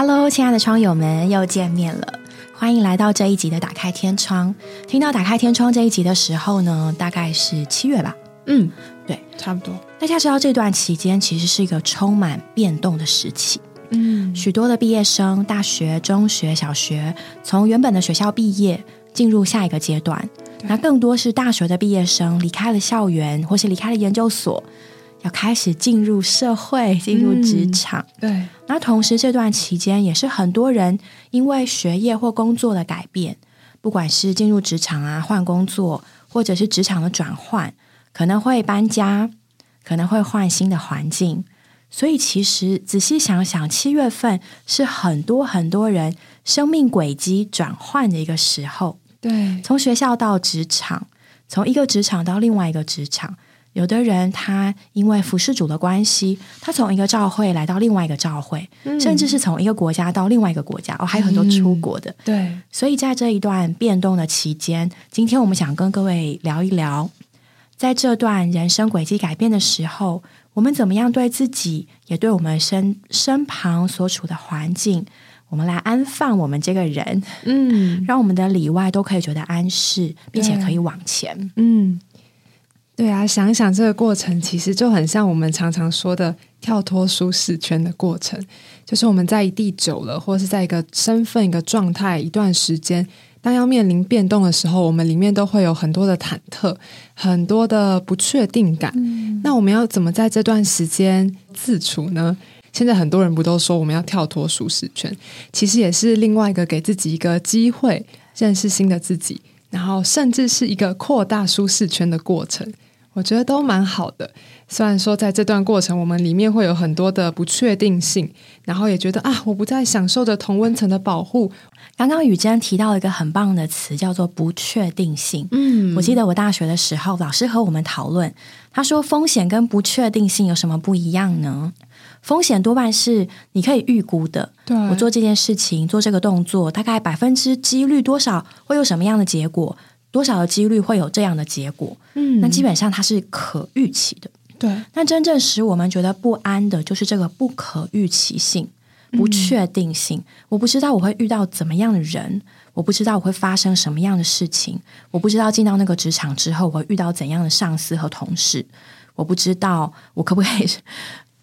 Hello，亲爱的窗友们，又见面了，欢迎来到这一集的打开天窗。听到打开天窗这一集的时候呢，大概是七月吧。嗯，对，差不多。大家知道这段期间其实是一个充满变动的时期。嗯，许多的毕业生，大学、中学、小学，从原本的学校毕业，进入下一个阶段。那更多是大学的毕业生离开了校园，或是离开了研究所，要开始进入社会、进入职场。对，那同时这段期间也是很多人因为学业或工作的改变，不管是进入职场啊、换工作，或者是职场的转换，可能会搬家，可能会换新的环境。所以其实仔细想想，七月份是很多很多人生命轨迹转换的一个时候。对，从学校到职场，从一个职场到另外一个职场，有的人他因为服侍主的关系，他从一个教会来到另外一个教会，甚至是从一个国家到另外一个国家，哦，还有很多出国的。对，所以在这一段变动的期间，今天我们想跟各位聊一聊，在这段人生轨迹改变的时候，我们怎么样对自己，也对我们身身旁所处的环境。我们来安放我们这个人，嗯让我们的里外都可以觉得安适，并且可以往前。嗯，对啊，想一想这个过程，其实就很像我们常常说的跳脱舒适圈的过程，就是我们在一地久了，或是在一个身份、一个状态一段时间，当要面临变动的时候，我们里面都会有很多的忐忑，很多的不确定感。那我们要怎么在这段时间自处呢？现在很多人不都说我们要跳脱舒适圈，其实也是另外一个给自己一个机会，认识新的自己，然后甚至是一个扩大舒适圈的过程。我觉得都蛮好的。虽然说在这段过程，我们里面会有很多的不确定性，然后也觉得啊，我不再享受着同温层的保护。刚刚雨珍提到一个很棒的词，叫做不确定性。嗯我记得我大学的时候，老师和我们讨论，他说风险跟不确定性有什么不一样呢？风险多半是你可以预估的，对我做这件事情，做这个动作，大概百分之几率多少会有什么样的结果，多少的几率会有这样的结果，嗯那基本上它是可预期的。对但真正使我们觉得不安的，就是这个不可预期性、不确定性。我不知道我会遇到怎么样的人，我不知道我会发生什么样的事情，我不知道进到那个职场之后，我会遇到怎样的上司和同事，我不知道我可不可以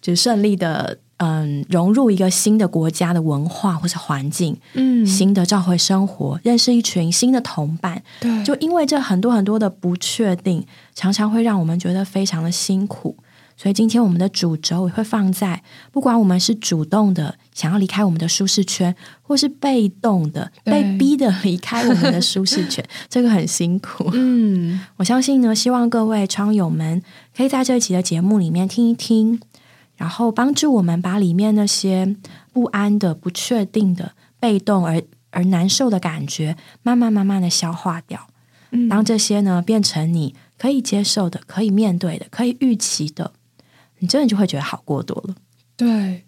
就顺利的嗯融入一个新的国家的文化或是环境，嗯。新的教会生活，认识一群新的同伴，对。就因为这很多很多的不确定，常常会让我们觉得非常的辛苦。所以今天我们的主轴也会放在，不管我们是主动的想要离开我们的舒适圈，或是被动的被逼的离开我们的舒适圈，这个很辛苦。嗯。我相信呢，希望各位窗友们可以在这一期的节目里面听一听，然后帮助我们把里面那些不安的、不确定的、被动而而难受的感觉，慢慢慢慢的消化掉。嗯当这些呢变成你可以接受的、可以面对的、可以预期的，你真的就会觉得好过多了。对，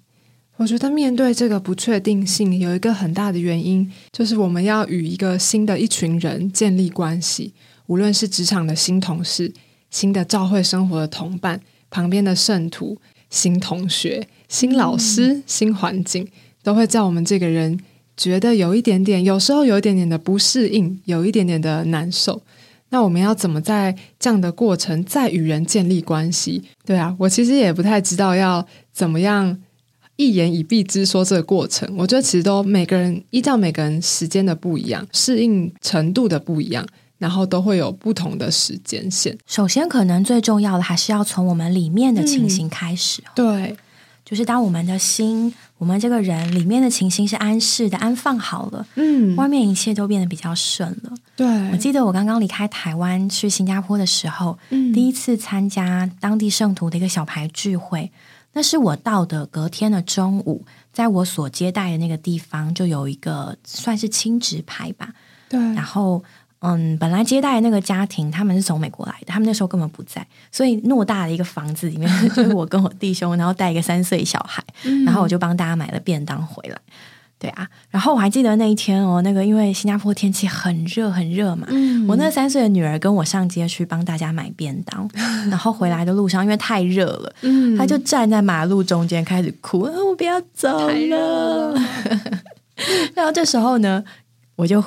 我觉得面对这个不确定性，有一个很大的原因，就是我们要与一个新的一群人建立关系，无论是职场的新同事、新的教会生活的同伴、旁边的圣徒、新同学、新老师、新环境，都会叫我们这个人觉得有一点点，有时候有一点点的不适应，有一点点的难受。那我们要怎么在这样的过程再与人建立关系？对啊，我其实也不太知道要怎么样一言以蔽之说这个过程。我觉得其实都每个人依照每个人时间的不一样，适应程度的不一样，然后都会有不同的时间线。首先，可能最重要的还是要从我们里面的情形开始。对，就是当我们的心，我们这个人里面的情形是安适的、安放好了，嗯，外面一切都变得比较顺了。对，我记得我刚刚离开台湾去新加坡的时候，嗯第一次参加当地圣徒的一个小牌聚会，那是我到的隔天的中午，在我所接待的那个地方就有一个算是亲职牌吧，对，然后。嗯，本来接待的那个家庭他们是从美国来的，他们那时候根本不在，所以偌大的一个房子里面 就是我跟我弟兄，然后带一个三岁小孩，然后我就帮大家买了便当回来。对啊，然后我还记得那一天哦，那个因为新加坡天气很热很热嘛，我那三岁的女儿跟我上街去帮大家买便当，然后回来的路上因为太热了，她就站在马路中间开始哭，我不要走了。然后这时候呢，我就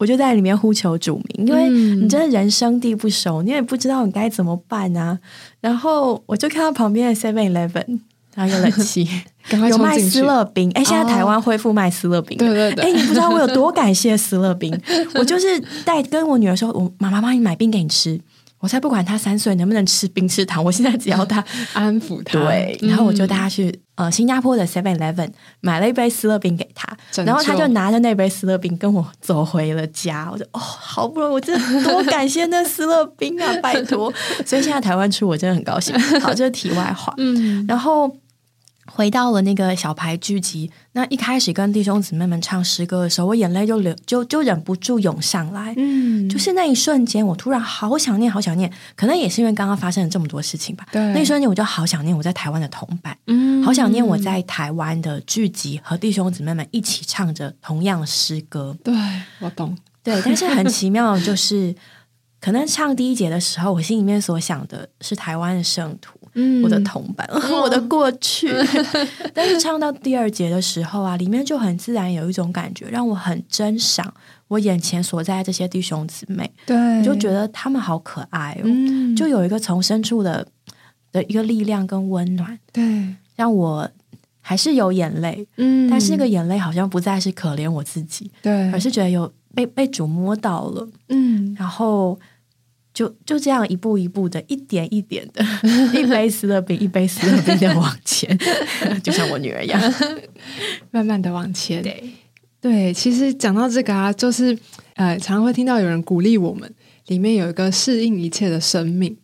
我就在里面呼求主名，因为你真的人生地不熟，你也不知道你该怎么办啊。然后我就看到旁边的 Seven Eleven。然后有冷气，有卖斯乐冰。哎，现在台湾恢复卖斯乐冰。对对对。哎，你不知道我有多感谢斯乐冰。我就是带跟我女儿说，我妈妈帮你买冰给你吃。我才不管他三岁能不能吃冰吃糖，我现在只要他 安抚他。对。然后我就带他去呃新加坡的 Seven Eleven 买了一杯斯乐冰给他，然后他就拿着那杯斯乐冰跟我走回了家。我就哦，好不容易，我真的多感谢那斯乐冰啊，拜托。所以现在台湾出我真的很高兴。好，这是题外话。嗯，然后。回到了那个小牌剧集，那一开始跟弟兄姊妹们唱诗歌的时候，我眼泪就流，就就忍不住涌上来。嗯，就是那一瞬间，我突然好想念，好想念。可能也是因为刚刚发生了这么多事情吧。对，那一瞬间我就好想念我在台湾的同伴，嗯，好想念我在台湾的剧集和弟兄姊妹们一起唱着同样的诗歌。对，我懂。对，但是很奇妙，就是可能唱第一节的时候，我心里面所想的是台湾的圣徒。我的同伴，我的过去。但是唱到第二节的时候啊，里面就很自然有一种感觉，让我很珍赏我眼前所在这些弟兄姊妹。对，我就觉得他们好可爱哦，就有一个从深处的的一个力量跟温暖。对，让我还是有眼泪。嗯，但是那个眼泪好像不再是可怜我自己，对，而是觉得有被被主摸到了。嗯，然后。就就这样一步一步的，一点一点的，一杯斯乐冰，一杯斯乐冰的往前，就像我女儿一样，慢慢的往前。对对，其实讲到这个啊，就是呃，常常会听到有人鼓励我们，里面有一个适应一切的生命。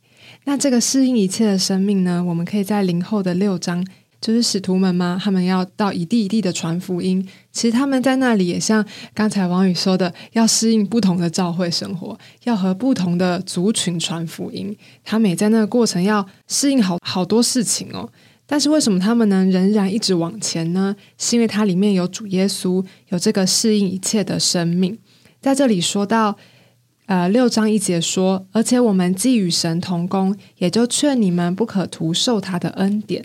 那这个适应一切的生命呢，我们可以在零后的六章。就是使徒们吗？他们要到一地一地的传福音。其实他们在那里也像刚才王宇说的，要适应不同的教会生活，要和不同的族群传福音。他们也在那个过程要适应好好多事情哦。但是为什么他们能仍然一直往前呢？是因为它里面有主耶稣，有这个适应一切的生命。在这里说到，呃，六章一节说，而且我们既与神同工，也就劝你们不可徒受他的恩典。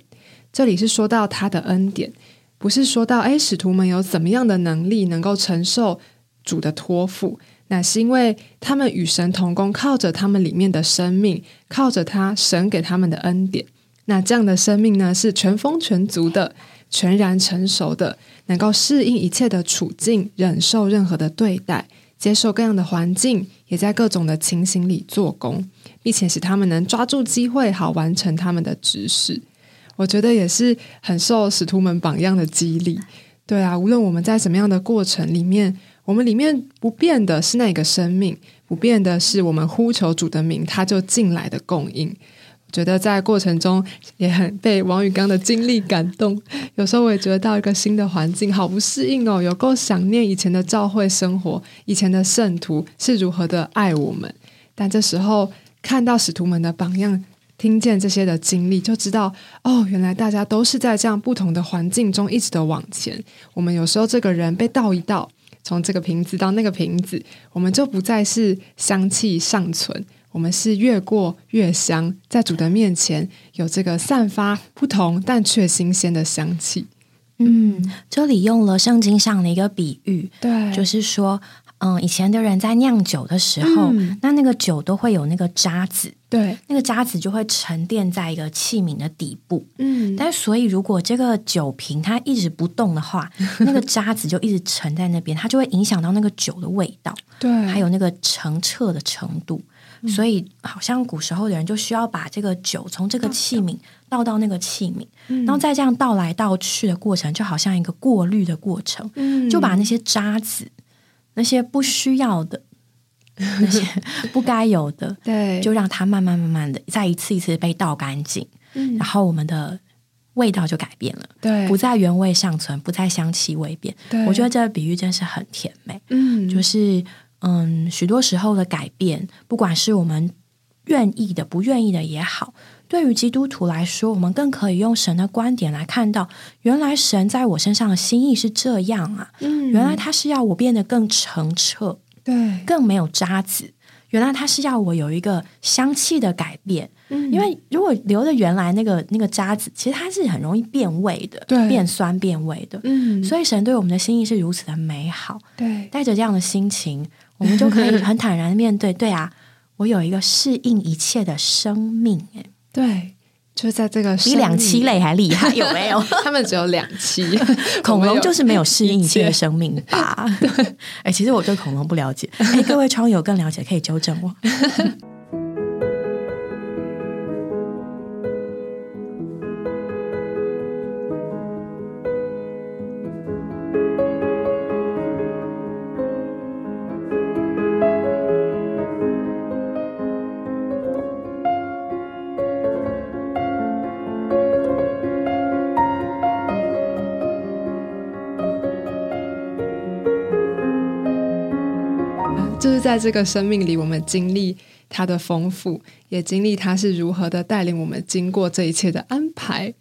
这里是说到他的恩典，不是说到哎，使徒们有怎么样的能力能够承受主的托付？那是因为他们与神同工，靠着他们里面的生命，靠着他神给他们的恩典。那这样的生命呢，是全丰全足的，全然成熟的，能够适应一切的处境，忍受任何的对待，接受各样的环境，也在各种的情形里做工，并且使他们能抓住机会，好完成他们的指示。我觉得也是很受使徒们榜样的激励，对啊，无论我们在什么样的过程里面，我们里面不变的是那个生命，不变的是我们呼求主的名，他就进来的供应。觉得在过程中也很被王宇刚的经历感动，有时候我也觉得到一个新的环境，好不适应哦，有够想念以前的教会生活，以前的圣徒是如何的爱我们，但这时候看到使徒们的榜样。听见这些的经历，就知道哦，原来大家都是在这样不同的环境中一直的往前。我们有时候这个人被倒一倒，从这个瓶子到那个瓶子，我们就不再是香气尚存，我们是越过越香，在主的面前有这个散发不同但却新鲜的香气。嗯，这里用了圣经上的一个比喻，对，就是说。嗯，以前的人在酿酒的时候，那那个酒都会有那个渣子，对，那个渣子就会沉淀在一个器皿的底部。嗯，但所以如果这个酒瓶它一直不动的话，那个渣子就一直沉在那边，它就会影响到那个酒的味道，对，还有那个澄澈的程度。所以，好像古时候的人就需要把这个酒从这个器皿倒到那个器皿，然后再这样倒来倒去的过程，就好像一个过滤的过程，嗯。就把那些渣子。那些不需要的，那些不该有的，对，就让它慢慢慢慢的再一次一次被倒干净，嗯，然后我们的味道就改变了，对，不再原味尚存，不再香气未变。对，我觉得这个比喻真是很甜美，嗯，就是嗯，许多时候的改变，不管是我们。愿意的、不愿意的也好。对于基督徒来说，我们更可以用神的观点来看到，原来神在我身上的心意是这样啊！嗯，原来他是要我变得更澄澈，对，更没有渣子。原来他是要我有一个香气的改变，嗯，因为如果留着原来那个那个渣子，其实它是很容易变味的，对，变酸变味的，嗯。所以神对我们的心意是如此的美好，对，带着这样的心情，我们就可以很坦然的面对。对啊，我有一个适应一切的生命，哎。对，就是在这个比两栖类还厉害，有没有？他们只有两栖，恐龙就是没有适应一切的生命吧？哎，其实我对恐龙不了解，哎，各位窗友更了解，可以纠正我。在这个生命里，我们经历它的丰富，也经历它是如何的带领我们经过这一切的安排。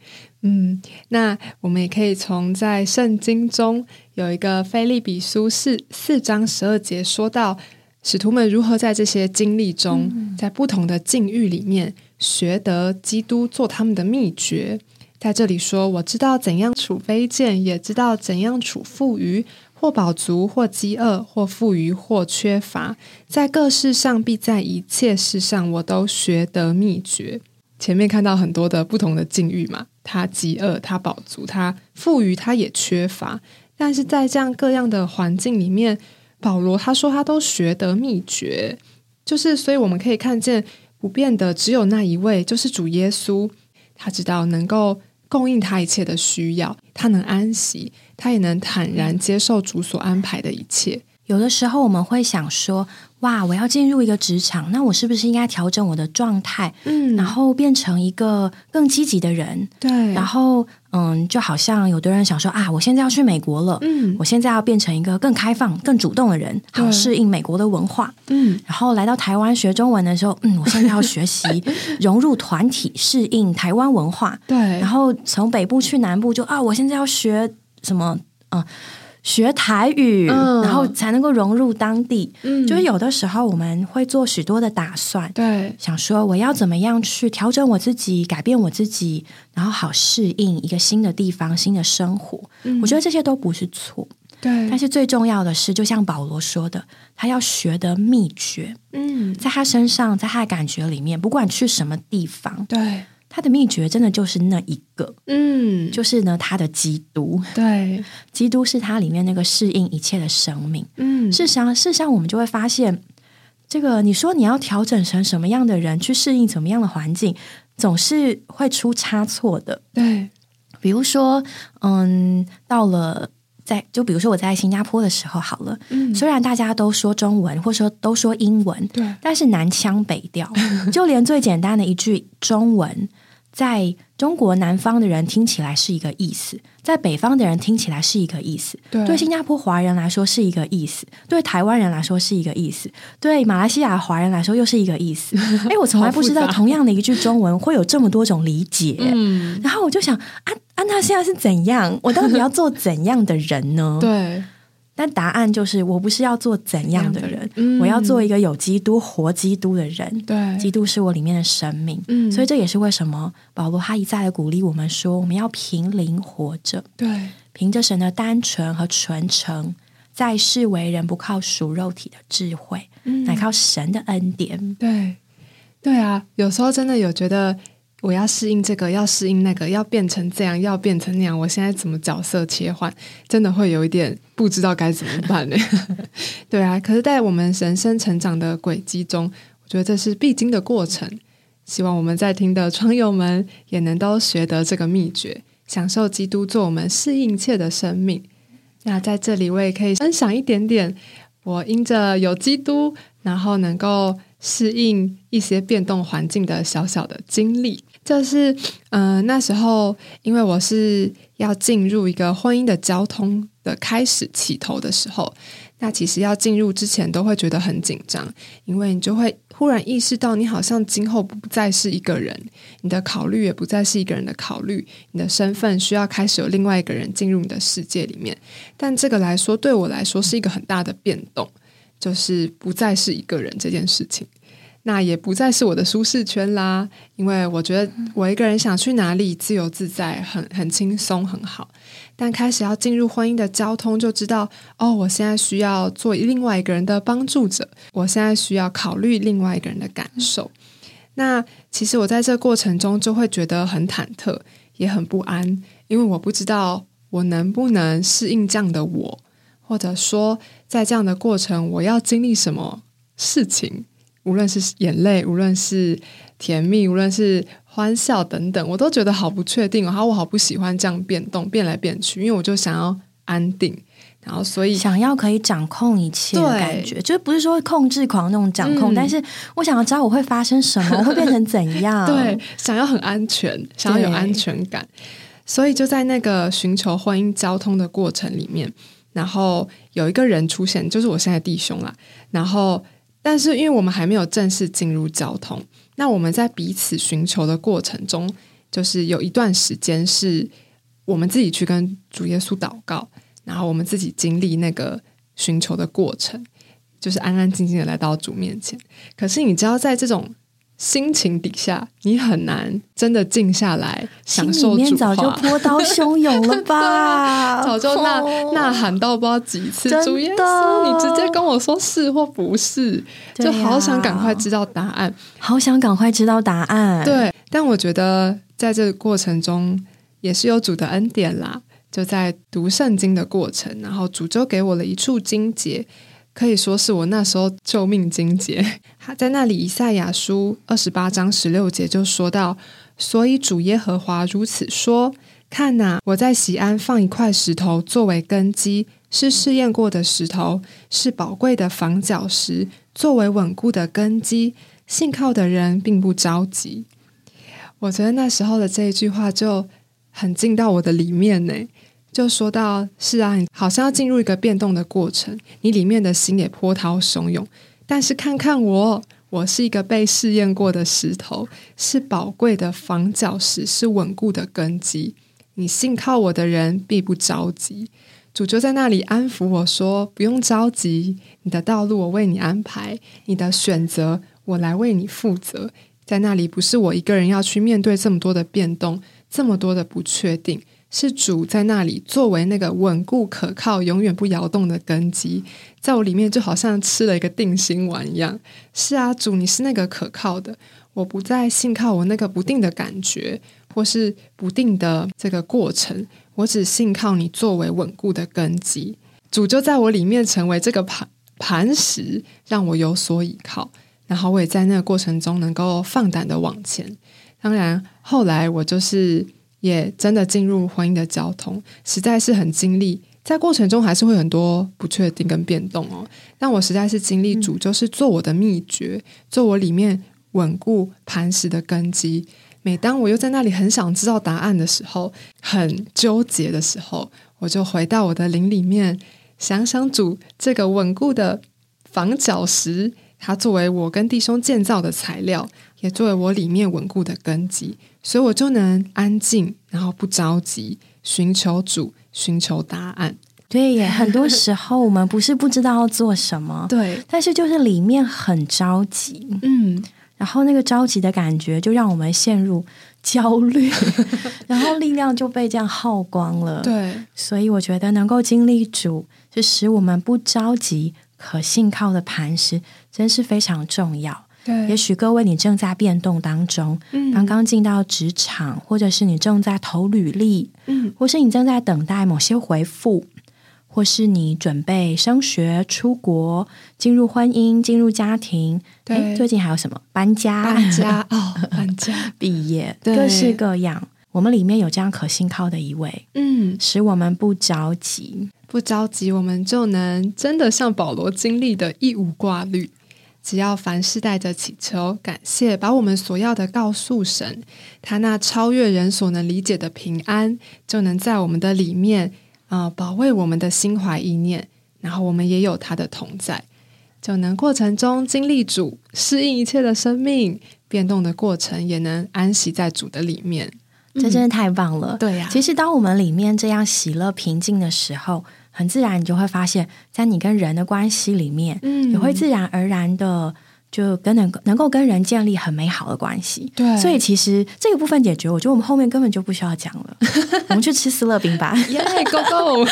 嗯，那我们也可以从在圣经中有一个菲利比书四四章十二节说到，使徒们如何在这些经历中，在不同的境遇里面学得基督做他们的秘诀。在这里说，我知道怎样处卑贱，也知道怎样处富余。或饱足，或饥饿，或富余，或缺乏，在各事上，必在一切事上，我都学得秘诀。前面看到很多的不同的境遇嘛，他饥饿，他饱足，他富余，他也缺乏。但是在这样各样的环境里面，保罗他说他都学得秘诀，就是所以我们可以看见不变的只有那一位，就是主耶稣。他知道能够。供应他一切的需要，他能安息，他也能坦然接受主所安排的一切。有的时候我们会想说。哇！我要进入一个职场，那我是不是应该调整我的状态？嗯，然后变成一个更积极的人。对，然后嗯，就好像有的人想说啊，我现在要去美国了，嗯，我现在要变成一个更开放、更主动的人，好适应美国的文化。嗯，然后来到台湾学中文的时候，嗯，我现在要学习 融入团体，适应台湾文化。对，然后从北部去南部，就啊，我现在要学什么？嗯。学台语，然后才能够融入当地。嗯，就是有的时候我们会做许多的打算，对，想说我要怎么样去调整我自己，改变我自己，然后好适应一个新的地方、新的生活。我觉得这些都不是错，对。但是最重要的是，就像保罗说的，他要学的秘诀，嗯，在他身上，在他的感觉里面，不管去什么地方，对。他的秘诀真的就是那一个，嗯，就是呢，他的基督，对，基督是它里面那个适应一切的生命，嗯，事实上，事实上，我们就会发现，这个你说你要调整成什么样的人去适应怎么样的环境，总是会出差错的，对，比如说，嗯，到了。在就比如说我在新加坡的时候好了，嗯。虽然大家都说中文或者说都说英文，对，但是南腔北调，就连最简单的一句中文，在中国南方的人听起来是一个意思，在北方的人听起来是一个意思，对新加坡华人来说是一个意思，对台湾人来说是一个意思，对马来西亚华人来说又是一个意思。哎，我从来不知道同样的一句中文会有这么多种理解。嗯，然后我就想安安娜现在是怎样？我到底要做怎样的人呢？对，但答案就是，我不是要做怎样的人，我要做一个有基督、活基督的人。对，基督是我里面的生命。嗯，所以这也是为什么保罗他一再的鼓励我们说，我们要凭灵活着。对，凭着神的单纯和纯诚，在世为人不靠属肉体的智慧，乃靠神的恩典。对，对啊，有时候真的有觉得。我要适应这个，要适应那个，要变成这样，要变成那样。我现在怎么角色切换，真的会有一点不知道该怎么办呢？对啊，可是，在我们人生成长的轨迹中，我觉得这是必经的过程。希望我们在听的窗友们也能都学得这个秘诀，享受基督做我们适应切的生命。那在这里，我也可以分享一点点，我因着有基督，然后能够适应一些变动环境的小小的经历。就是，嗯，那时候因为我是要进入一个婚姻的交通的开始起头的时候，那其实要进入之前都会觉得很紧张，因为你就会忽然意识到，你好像今后不再是一个人，你的考虑也不再是一个人的考虑，你的身份需要开始有另外一个人进入你的世界里面。但这个来说，对我来说是一个很大的变动，就是不再是一个人这件事情。那也不再是我的舒适圈啦，因为我觉得我一个人想去哪里自由自在，很很轻松，很好。但开始要进入婚姻的交通，就知道哦，我现在需要做另外一个人的帮助者，我现在需要考虑另外一个人的感受。那其实我在这过程中就会觉得很忐忑，也很不安，因为我不知道我能不能适应这样的我，或者说在这样的过程，我要经历什么事情。无论是眼泪，无论是甜蜜，无论是欢笑等等，我都觉得好不确定。然后我好不喜欢这样变动、变来变去，因为我就想要安定。然后所以想要可以掌控一切的感觉，就不是说控制狂那种掌控，但是我想要知道我会发生什么，会变成怎样。对，想要很安全，想要有安全感。所以就在那个寻求婚姻交通的过程里面，然后有一个人出现，就是我现在弟兄啦。然后。但是，因为我们还没有正式进入交通，那我们在彼此寻求的过程中，就是有一段时间是我们自己去跟主耶稣祷告，然后我们自己经历那个寻求的过程，就是安安静静的来到主面前。可是，你知道，在这种心情底下，你很难真的静下来享受主早就波涛汹涌了吧？早就呐呐喊到不知道几次，主耶稣，你直接跟我说是或不是，就好想赶快知道答案，好想赶快知道答案。对，但我觉得在这个过程中也是有主的恩典啦。就在读圣经的过程，然后主就给我了一处经节。可以说是我那时候救命金节。他在那里，以赛亚书二十八章十六节就说到：“所以主耶和华如此说：看哪，我在西安放一块石头作为根基，是试验过的石头，是宝贵的房角石，作为稳固的根基。信靠的人并不着急。”我觉得那时候的这一句话就很进到我的里面呢。就说到是啊，好像要进入一个变动的过程，你里面的心也波涛汹涌。但是看看我，我是一个被试验过的石头，是宝贵的防角石，是稳固的根基。你信靠我的人必不着急。主就在那里安抚我说：“不用着急，你的道路我为你安排，你的选择我来为你负责。在那里不是我一个人要去面对这么多的变动，这么多的不确定。”是主在那里作为那个稳固可靠、永远不摇动的根基，在我里面就好像吃了一个定心丸一样。是啊，主，你是那个可靠的，我不再信靠我那个不定的感觉，或是不定的这个过程，我只信靠你作为稳固的根基。主就在我里面成为这个磐磐石，让我有所依靠。然后我也在那个过程中能够放胆的往前。当然，后来我就是。也真的进入婚姻的交通，实在是很经历，在过程中还是会很多不确定跟变动哦。但我实在是经历主，就是做我的秘诀，做我里面稳固磐石的根基。每当我又在那里很想知道答案的时候，很纠结的时候，我就回到我的灵里面，想想主这个稳固的防角石，它作为我跟弟兄建造的材料，也作为我里面稳固的根基。所以我就能安静，然后不着急，寻求主，寻求答案。对，耶，很多时候我们不是不知道要做什么，对，但是就是里面很着急，嗯，然后那个着急的感觉就让我们陷入焦虑，然后力量就被这样耗光了。对，所以我觉得能够经历主，就使我们不着急，可信靠的磐石，真是非常重要。对，也许各位你正在变动当中，嗯，刚刚进到职场，或者是你正在投履历，嗯，或是你正在等待某些回复，或是你准备升学、出国、进入婚姻、进入家庭，对，最近还有什么？搬家、搬家哦，搬家、毕业，各式各样。我们里面有这样可信靠的一位，嗯，使我们不着急，不着急，我们就能真的像保罗经历的一无挂虑。只要凡事带着祈求、感谢，把我们所要的告诉神，他那超越人所能理解的平安，就能在我们的里面啊，保卫我们的心怀意念。然后我们也有他的同在。就能过程中经历主，适应一切的生命变动的过程，也能安息在主的里面。这真的太棒了。对呀其实当我们里面这样喜乐平静的时候，很自然你就会发现，在你跟人的关系里面，嗯。也会自然而然的就跟能能够跟人建立很美好的关系。对所以其实这个部分解决，我觉得我们后面根本就不需要讲了，我们去吃斯乐饼吧。耶，Go Go！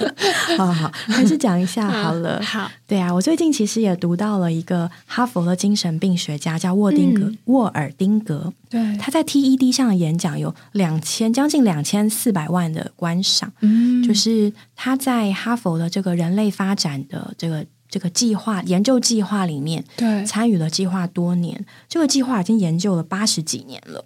好好好，还是讲一下好了。好，对啊，我最近其实也读到了一个哈佛的精神病学家叫沃丁格、嗯沃尔丁格，对，他在 TED 上的演讲有两千将近两千四百万的观赏，嗯就是他在哈佛的这个人类发展的这个这个计划研究计划里面对，参与了计划多年，这个计划已经研究了八十几年了，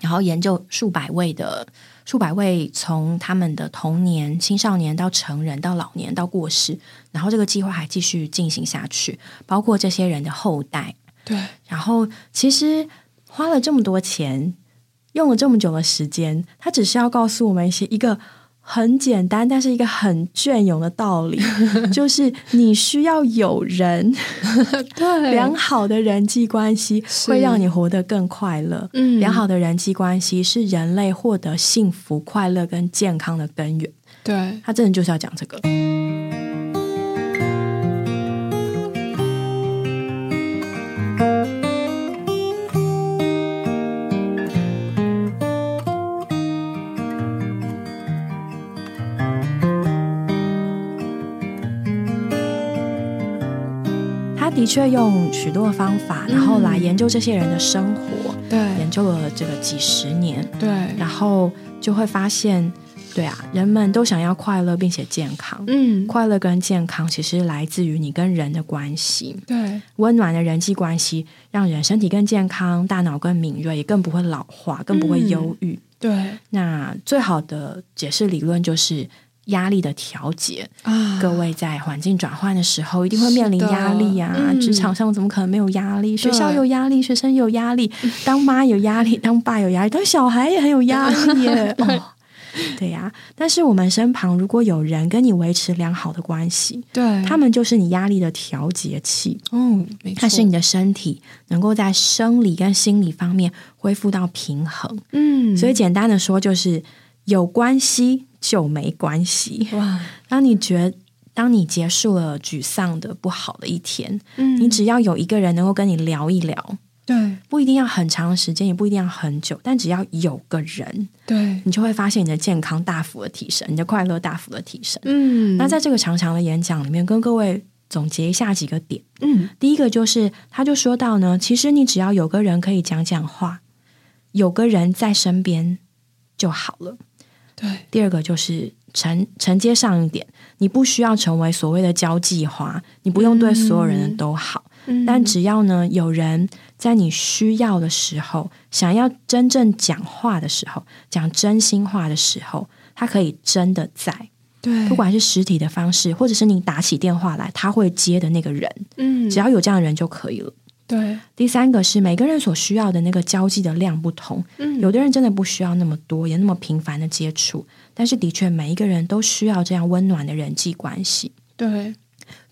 然后研究数百位的数百位从他们的童年、青少年到成人到老年到过世，然后这个计划还继续进行下去，包括这些人的后代。对，然后其实花了这么多钱，用了这么久的时间，他只是要告诉我们一些一个很简单，但是一个很隽永的道理，就是你需要有人，对良好的人际关系会让你活得更快乐。嗯良好的人际关系是人类获得幸福、快乐跟健康的根源。对，他真的就是要讲这个。的确用许多的方法，然后来研究这些人的生活，对，研究了这个几十年。对，然后就会发现，对啊，人们都想要快乐并且健康。嗯，快乐跟健康其实来自于你跟人的关系，对，温暖的人际关系让人身体更健康，大脑更敏锐，也更不会老化，更不会忧郁。对那最好的解释理论就是压力的调节。啊，各位在环境转换的时候，一定会面临压力啊！嗯职场上怎么可能没有压力？学校有压力，学生有压力，当妈有压力，当爸有压力，当小孩也很有压力耶！哦，对呀、但是我们身旁如果有人跟你维持良好的关系，对，他们就是你压力的调节器，哦，它是你的身体能够在生理跟心理方面恢复到平衡。嗯，所以简单的说，就是有关系就没关系。哇，当你觉当你结束了沮丧的不好的一天，嗯你只要有一个人能够跟你聊一聊，对不一定要很长的时间，也不一定要很久，但只要有个人，对，你就会发现你的健康大幅的提升，你的快乐大幅的提升。嗯，那在这个长长的演讲里面，跟各位总结一下几个点。嗯第一个就是，他就说到呢，其实你只要有个人可以讲讲话，有个人在身边就好了。对。第二个就是承承接上一点，你不需要成为所谓的交际花，你不用对所有人都好，嗯。但只要呢有人在你需要的时候，想要真正讲话的时候，讲真心话的时候，他可以真的在，对，不管是实体的方式，或者是你打起电话来，他会接的那个人，嗯，只要有这样的人就可以了。对，第三个是每个人所需要的那个交际的量不同，嗯。有的人真的不需要那么多，也那么频繁的接触，但是的确每一个人都需要这样温暖的人际关系。对，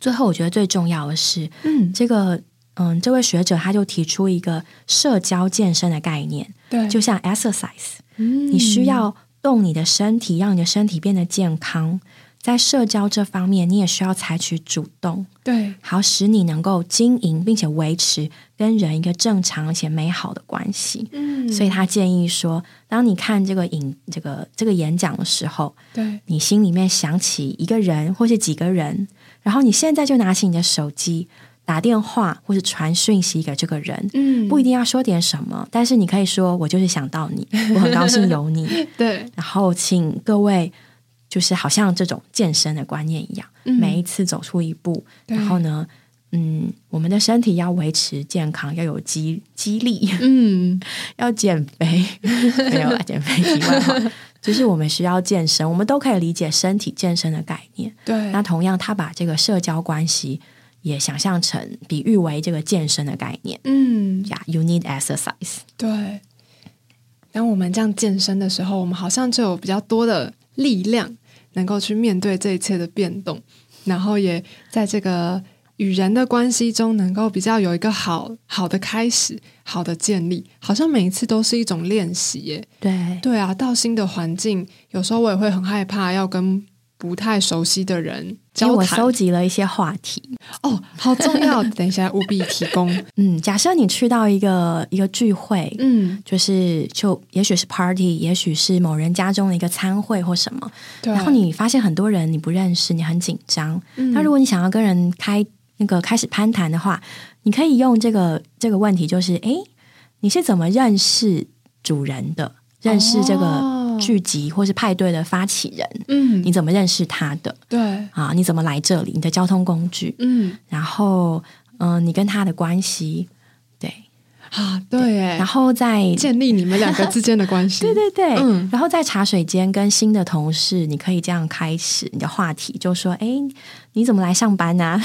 最后，我觉得最重要的是，嗯。这个嗯，这位学者他就提出一个社交健身的概念，对，就像 exercise，嗯。你需要动你的身体，让你的身体变得健康。在社交这方面，你也需要采取主动，对，好使你能够经营并且维持跟人一个正常而且美好的关系。嗯所以他建议说，当你看这个影这个这个演讲的时候，对，你心里面想起一个人或是几个人，然后你现在就拿起你的手机打电话或是传讯息给这个人。嗯不一定要说点什么，但是你可以说：“我就是想到你，我很高兴有你。对，”然后请各位，就是好像这种健身的观念一样，嗯每一次走出一步，然后呢，嗯，我们的身体要维持健康，要有激激励，嗯 要减肥，没有啦，减肥题外话，就是我们需要健身，我们都可以理解身体健身的概念。对，那同样，他把这个社交关系也想象成比喻为这个健身的概念嗯呀、y o u need exercise。对。当我们这样健身的时候，我们好像就有比较多的力量，能够去面对这一切的变动，然后也在这个与人的关系中能够比较有一个好好的开始、好的建立，好像每一次都是一种练习耶。对对啊，到新的环境，有时候我也会很害怕要跟不太熟悉的人因为交谈。我收集了一些话题。哦，好重要，等一下务必提供。嗯，假设你去到一个一个聚会，嗯，就是就也许是 party，也许是某人家中的一个餐会或什么，然后你发现很多人你不认识，你很紧张。嗯，那如果你想要跟人开那个开始攀谈的话，你可以用这个这个问题，就是哎，你是怎么认识主人的？认识这个哦聚集或是派对的发起人，嗯，你怎么认识他的？对，啊？你怎么来这里？你的交通工具，嗯。然后嗯、呃你跟他的关系，对，啊，对，哎然，后再建立你们两个之间的关系。对对对，嗯。然后在茶水间跟新的同事，你可以这样开始你的话题，就说：“哎，你怎么来上班呢、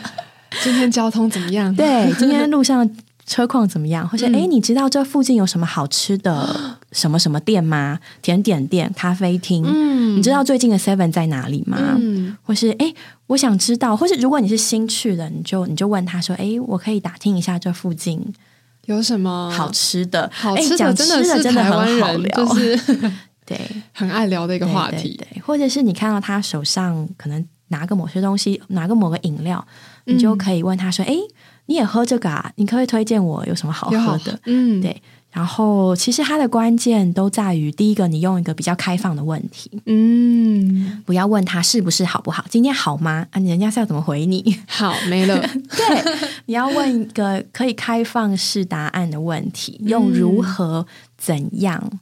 今天交通怎么样？对，今天路上车况怎么样？或者嗯哎，诶你知道这附近有什么好吃的 什么什么店吗？甜点店、咖啡厅？嗯你知道最近的 Seven 在哪里吗？嗯或是哎，我想知道，或是如果你是新去的，你就你就问他说：哎，我可以打听一下这附近有什么好吃的？好吃的？真的是真的台湾很好人，聊，就是 对。很爱聊的一个话对题。对对，或者是你看到他手上可能拿个某些东西，拿个某个饮料，你就可以问他说：“哎、你也喝这个啊？你可以推荐我有什么好喝的？”嗯，对。然后，其实它的关键都在于，第一个，你用一个比较开放的问题，嗯，不要问他是不是好不好，今天好吗？啊，人家是要怎么回你？好，没了。对，你要问一个可以开放式答案的问题，用如何、怎样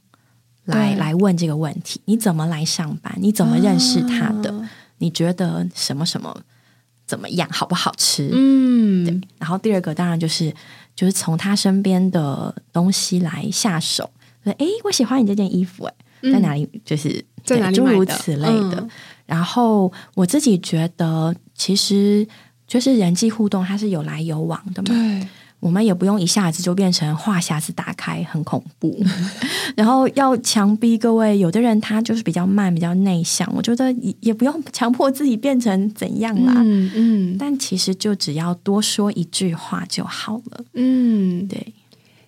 来对来问这个问题。你怎么来上班？你怎么认识他的？啊你觉得什么什么怎么样？好不好吃？嗯，对然后第二个当然就是就是从他身边的东西来下手。说哎，我喜欢你这件衣服，哎，在哪里？就是嗯在哪里对诸如买的此类的。嗯然后我自己觉得，其实就是人际互动，它是有来有往的嘛。对，我们也不用一下子就变成话匣子打开，很恐怖。然后要强逼各位，有的人他就是比较慢，比较内向，我觉得也也不用强迫自己变成怎样啦。嗯嗯但其实就只要多说一句话就好了。嗯，对，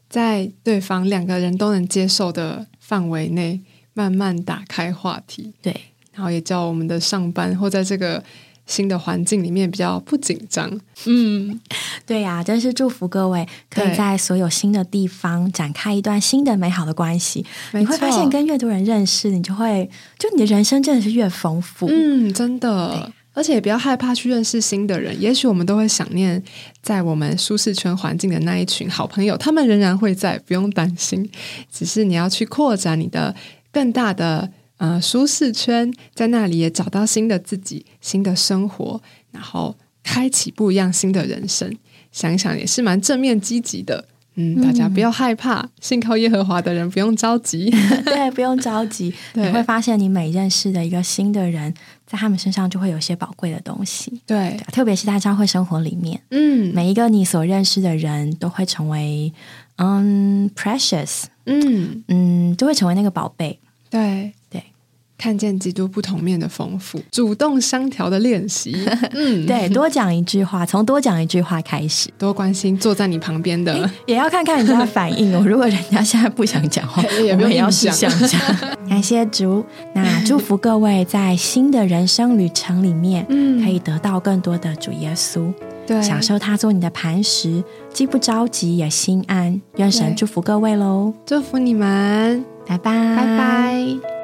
在对方两个人都能接受的范围内，慢慢打开话题，对，然后也叫我们的上班或在这个新的环境里面比较不紧张。嗯，对呀、真是祝福各位可以在所有新的地方展开一段新的美好的关系。你会发现，跟越多人认识，你就会就你的人生真的是越丰富。嗯，真的。而且也不要害怕去认识新的人，也许我们都会想念在我们舒适圈环境的那一群好朋友，他们仍然会在，不用担心。只是你要去扩展你的更大的呃舒适圈，在那里也找到新的自己、新的生活，然后开启不一样新的人生。想一想也是蛮正面积极的。嗯，大家不要害怕，信靠耶和华的人不用着急。对，不用着急，你会发现你每认识的一个新的人，在他们身上就会有些宝贵的东西。对，特别是在教会生活里面，嗯每一个你所认识的人都会成为嗯 precious，嗯，嗯，都会成为那个宝贝。对对，看见基督不同面的丰富，主动相调的练习，嗯，对，多讲一句话，从多讲一句话开始，多关心坐在你旁边的，也要看看人家的反应哦。如果人家现在不想讲话，也不用我们也要想讲。感谢主，那祝福各位在新的人生旅程里面，嗯。可以得到更多的主耶稣，对，享受他做你的磐石，既不着急也心安。愿神祝福各位喽，祝福你们，拜拜，拜拜。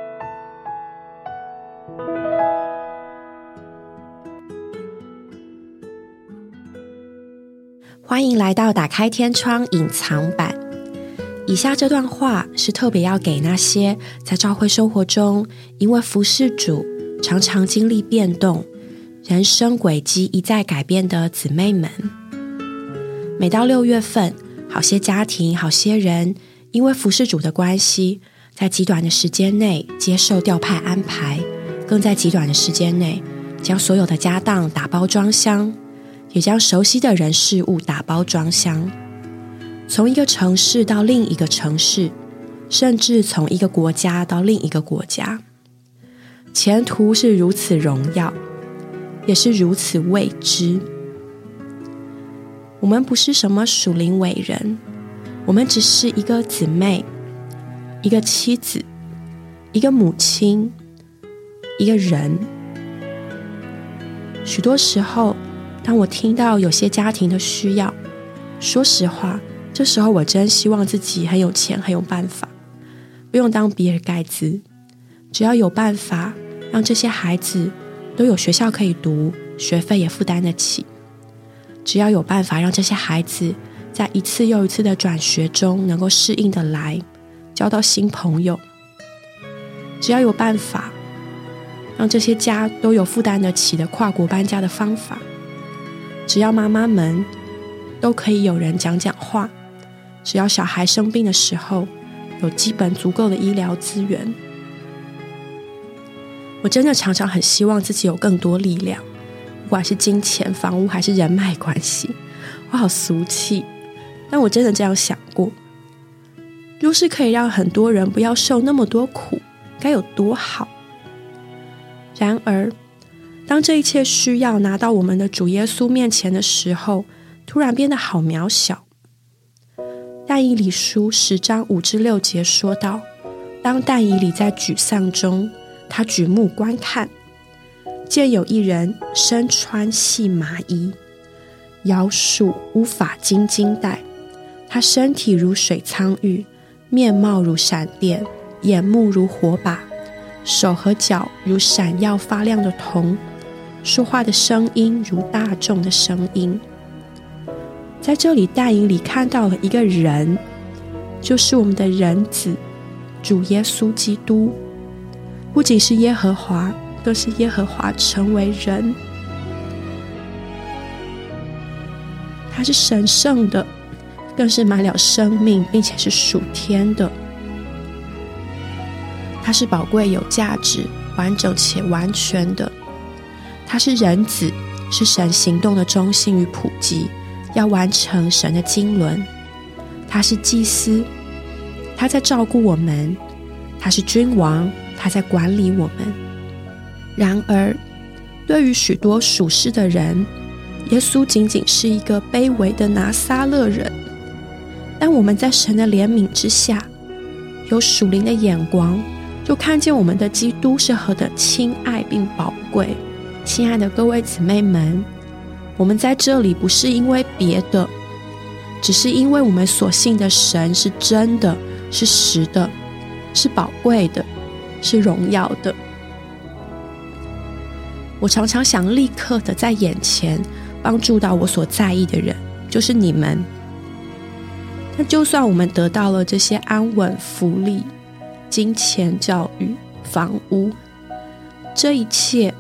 欢迎来到打开天窗隐藏版。以下这段话是特别要给那些在教会生活中因为服侍主常常经历变动、人生轨迹一再改变的姊妹们。每到六月份，好些家庭、好些人因为服侍主的关系，在极短的时间内接受调派安排，更在极短的时间内将所有的家当打包装箱。也将熟悉的人事物打包装箱，从一个城市到另一个城市，甚至从一个国家到另一个国家。前途是如此荣耀，也是如此未知。我们不是什么属灵伟人，我们只是一个姊妹，一个妻子，一个母亲，一个人。许多时候，当我听到有些家庭的需要，说实话，这时候我真希望自己很有钱，很有办法，不用当比尔盖茨，只要有办法让这些孩子都有学校可以读，学费也负担得起。只要有办法让这些孩子在一次又一次的转学中能够适应的来，交到新朋友；只要有办法让这些家都有负担得起的跨国搬家的方法；只要妈妈们都可以有人讲讲话；只要小孩生病的时候有基本足够的医疗资源，我真的常常很希望自己有更多力量。不管是金钱、房屋还是人脉关系，我好俗气，但我真的这样想过：若是可以让很多人不要受那么多苦，该有多好！然而，当这一切需要拿到我们的主耶稣面前的时候，突然变得好渺小。但以理书十章五至六节说道：“当但以理在沮丧中，他举目观看。”见有一人身穿细麻衣，腰束乌发金金带，他身体如水苍玉，面貌如闪电，眼目如火把，手和脚如闪耀发亮的铜，说话的声音如大众的声音。在这里，大营里看到了一个人，就是我们的人子主耶稣基督，不仅是耶和华。更是耶和华成为人，他是神圣的，更是满了生命，并且是属天的。他是宝贵、有价值、完整且完全的。他是人子，是神行动的中心与普及，要完成神的经纶。他是祭司，他在照顾我们；他是君王，他在管理我们。然而，对于许多属世的人，耶稣仅仅是一个卑微的拿撒勒人。但我们在神的怜悯之下，有属灵的眼光，就看见我们的基督是何等亲爱并宝贵。亲爱的各位姊妹们，我们在这里不是因为别的，只是因为我们所信的神是真的，是实的，是宝贵的，是荣耀的。我常常想立刻的在眼前帮助到我所在意的人，就是你们。但就算我们得到了这些安稳、福利、金钱、教育、房屋，这一切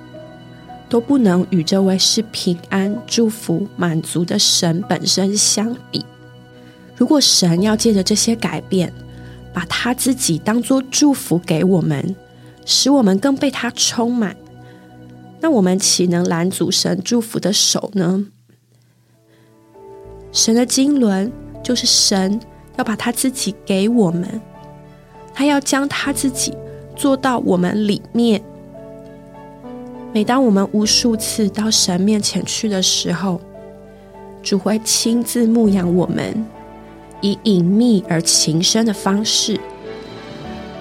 都不能与这位是平安、祝福、满足的神本身相比。如果神要借着这些改变，把他自己当做祝福给我们，使我们更被他充满。那我们岂能拦阻神祝福的手呢？神的经纶就是神要把他自己给我们，他要将他自己做到我们里面。每当我们无数次到神面前去的时候，主会亲自牧养我们，以隐秘而情深的方式。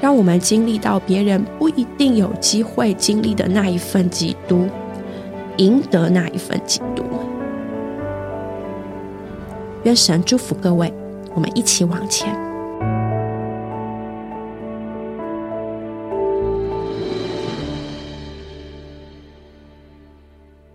让我们经历到别人不一定有机会经历的那一份基督，赢得那一份基督。愿神祝福各位，我们一起往前。